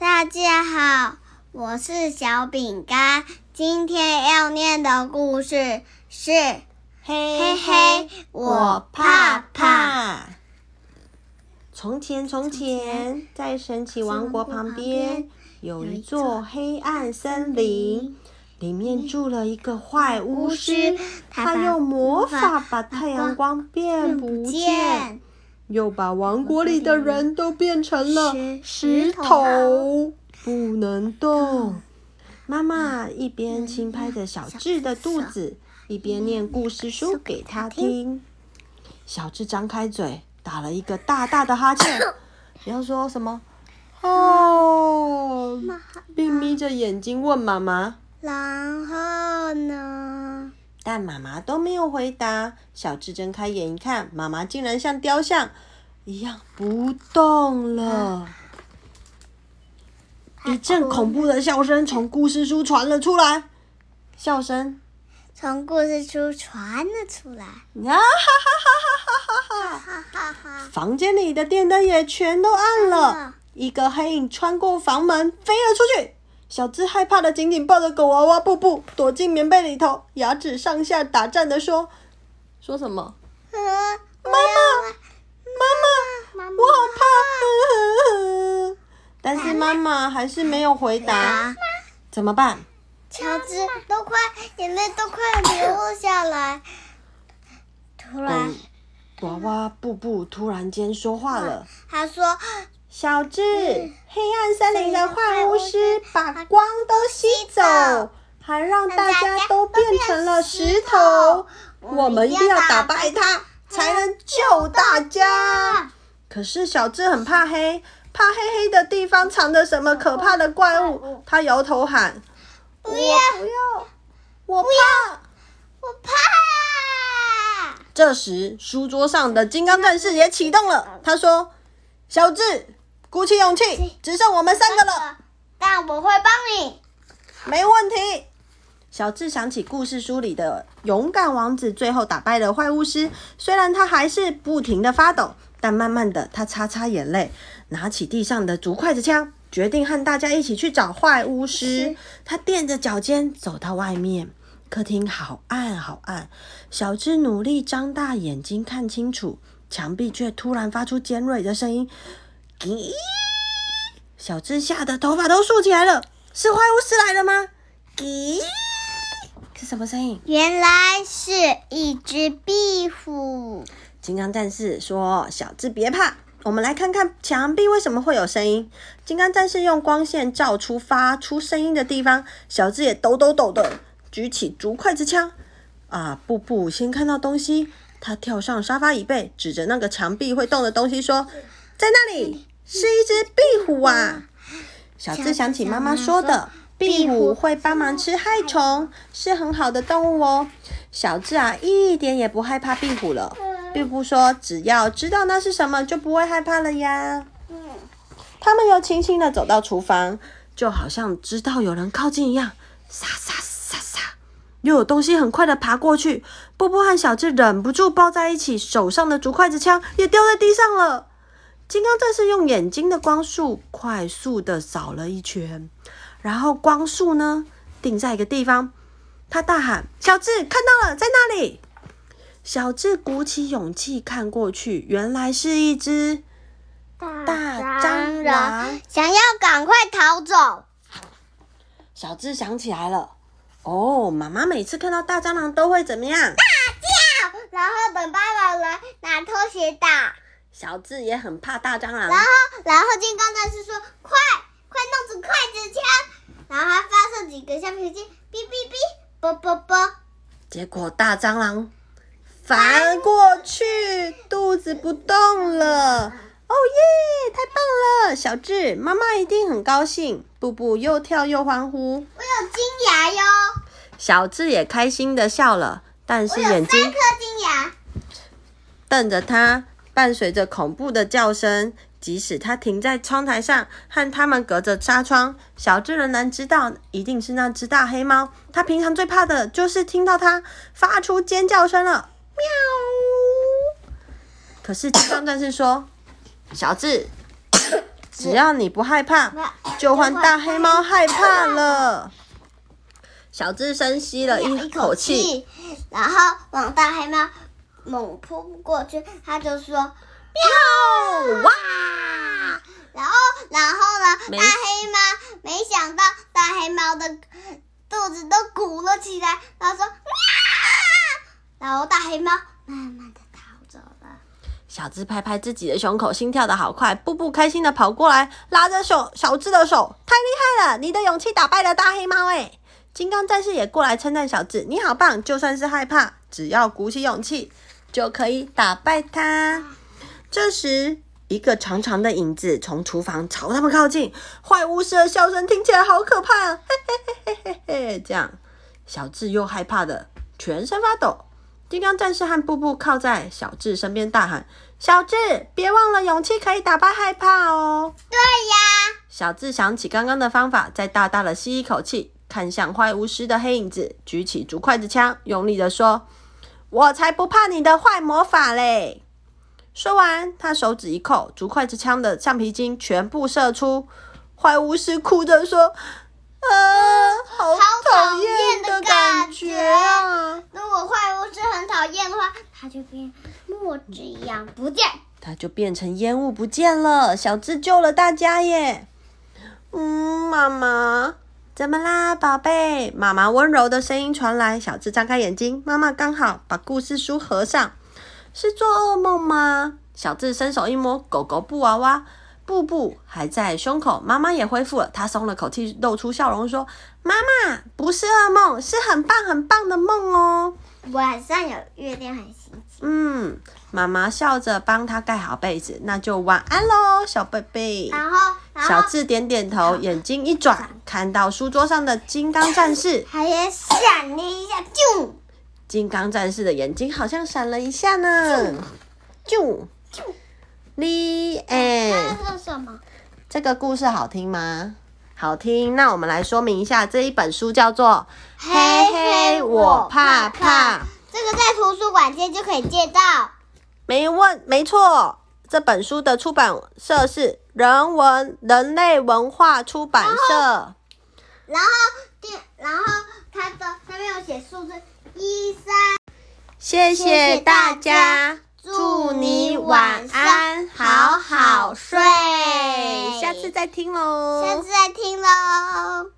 大家好，我是小饼干。今天要念的故事是《嘿嘿，我怕怕》。从前，从前，在神奇王国旁边有一座黑暗森林，里面住了一个坏巫师，他用魔法把太阳光变不见。又把王国里的人都变成了石头，不能动。妈妈一边轻拍着小智的肚子，一边念故事书给他听。小智张开嘴，打了一个大大的哈欠。然后说什么？哦，并眯着眼睛问妈妈。然后呢？但妈妈都没有回答。小智睁开眼一看，妈妈竟然像雕像一样不动了。一阵恐怖的笑声从故事书传了出来。笑声从故事书传了出来。啊哈哈哈哈哈哈哈！房间里的电灯也全都暗了。一个黑影穿过房门飞了出去。小智害怕的紧紧抱着狗娃娃布布，躲进棉被里头，牙齿上下打颤的说：“说什么？妈妈，妈妈，我好怕！”但是妈妈还是没有回答。怎么办？乔治都快眼泪都快流下来。突然，娃娃布布突然间说话了。他说。小智，黑暗森林的坏巫师把光都吸走，还让大家都变成了石头。我们一定要打败他，才能救大家。可是小智很怕黑，怕黑黑的地方藏着什么可怕的怪物。他摇头喊：“不要不要，我怕，我怕。”这时，书桌上的金刚战士也启动了。他说：“小智。”鼓起勇气，只剩我们三个了。但我会帮你，没问题。小智想起故事书里的勇敢王子，最后打败了坏巫师。虽然他还是不停的发抖，但慢慢的，他擦擦眼泪，拿起地上的竹筷子枪，决定和大家一起去找坏巫师。他垫着脚尖走到外面，客厅好暗好暗。小智努力张大眼睛看清楚，墙壁却突然发出尖锐的声音。咦！小智吓得头发都竖起来了，是坏巫师来了吗？咦！是什么声音？原来是一只壁虎。金刚战士说：“小智别怕，我们来看看墙壁为什么会有声音。”金刚战士用光线照出发出声音的地方，小智也抖抖抖的举起竹筷子枪。啊！布布先看到东西，他跳上沙发椅背，指着那个墙壁会动的东西说：“在那里。”是一只壁虎啊！小智想起妈妈说的，壁虎会帮忙吃害虫，是很好的动物哦。小智啊，一点也不害怕壁虎了。壁虎说：“只要知道那是什么，就不会害怕了呀。”他们又轻轻的走到厨房，就好像知道有人靠近一样，沙沙沙沙，又有东西很快的爬过去。波波和小智忍不住抱在一起，手上的竹筷子枪也掉在地上了。金刚战士用眼睛的光束快速的扫了一圈，然后光束呢定在一个地方，他大喊：“小智，看到了，在那里！”小智鼓起勇气看过去，原来是一只大蟑螂，想要赶快逃走。小智想起来了，哦，妈妈每次看到大蟑螂都会怎么样？大叫，然后等爸爸来拿拖鞋打。小智也很怕大蟑螂，然后，然后金刚战士说：“快，快弄出筷子枪！”然后他发射几个橡皮筋，哔哔哔，啵啵啵。结果大蟑螂翻过去，肚子不动了。哦耶，太棒了！小智，妈妈一定很高兴。布布又跳又欢呼。我有金牙哟。小智也开心的笑了，但是眼睛三颗金牙，瞪着他。伴随着恐怖的叫声，即使他停在窗台上，和他们隔着纱窗，小智仍然知道一定是那只大黑猫。他平常最怕的就是听到它发出尖叫声了，喵！可是金刚战士说：“小智，只要你不害怕，就换大黑猫害怕了。小智深吸了一口气，然后往大黑猫猛扑过去，他就说：“喵！”哇！然后，然后呢？大黑猫没想到大黑猫的肚子都鼓了起来，然后说：“喵！”然后大黑猫慢慢的逃走了。小智拍拍自己的胸口，心跳的好快。步步开心的跑过来，拉着手小智的手，太厉害了！你的勇气打败了大黑猫哎！金刚战士也过来称赞小智：“你好棒！就算是害怕，只要鼓起勇气，就可以打败他。”这时，一个长长的影子从厨房朝他们靠近，坏巫师的笑声听起来好可怕啊！嘿嘿嘿嘿嘿嘿，这样，小智又害怕的全身发抖。金刚战士和布布靠在小智身边，大喊：“小智，别忘了，勇气可以打败害怕哦！”对呀。小智想起刚刚的方法，再大大的吸一口气。看向坏巫师的黑影子，举起竹筷子枪，用力的说：“我才不怕你的坏魔法嘞！”说完，他手指一扣，竹筷子枪的橡皮筋全部射出。坏巫师哭着说：“啊，好讨厌的感觉啊！如果坏巫师很讨厌的话，他就变墨汁一样不见，他就变成烟雾不见了。小智救了大家耶！嗯，妈妈。怎么啦，宝贝？妈妈温柔的声音传来。小智张开眼睛，妈妈刚好把故事书合上。是做噩梦吗？小智伸手一摸，狗狗布娃娃布布还在胸口。妈妈也恢复了，他松了口气，露出笑容说：“妈妈，不是噩梦，是很棒很棒的梦哦。晚上有月亮，很星星。”嗯。妈妈笑着帮他盖好被子，那就晚安喽，小贝贝。然后，小智点点头，眼睛一转，看到书桌上的金刚战士，还闪了一下，啾！金刚战士的眼睛好像闪了一下呢，啾啾。你哎，这是什么？这个故事好听吗？好听。那我们来说明一下，这一本书叫做《嘿嘿，我怕怕》。这个在图书馆借就可以借到。没问，没错，这本书的出版社是人文人类文化出版社。然后，第，然后它的上面有写数字一三。谢谢大家，祝你晚安，好好睡。下次再听喽。下次再听喽。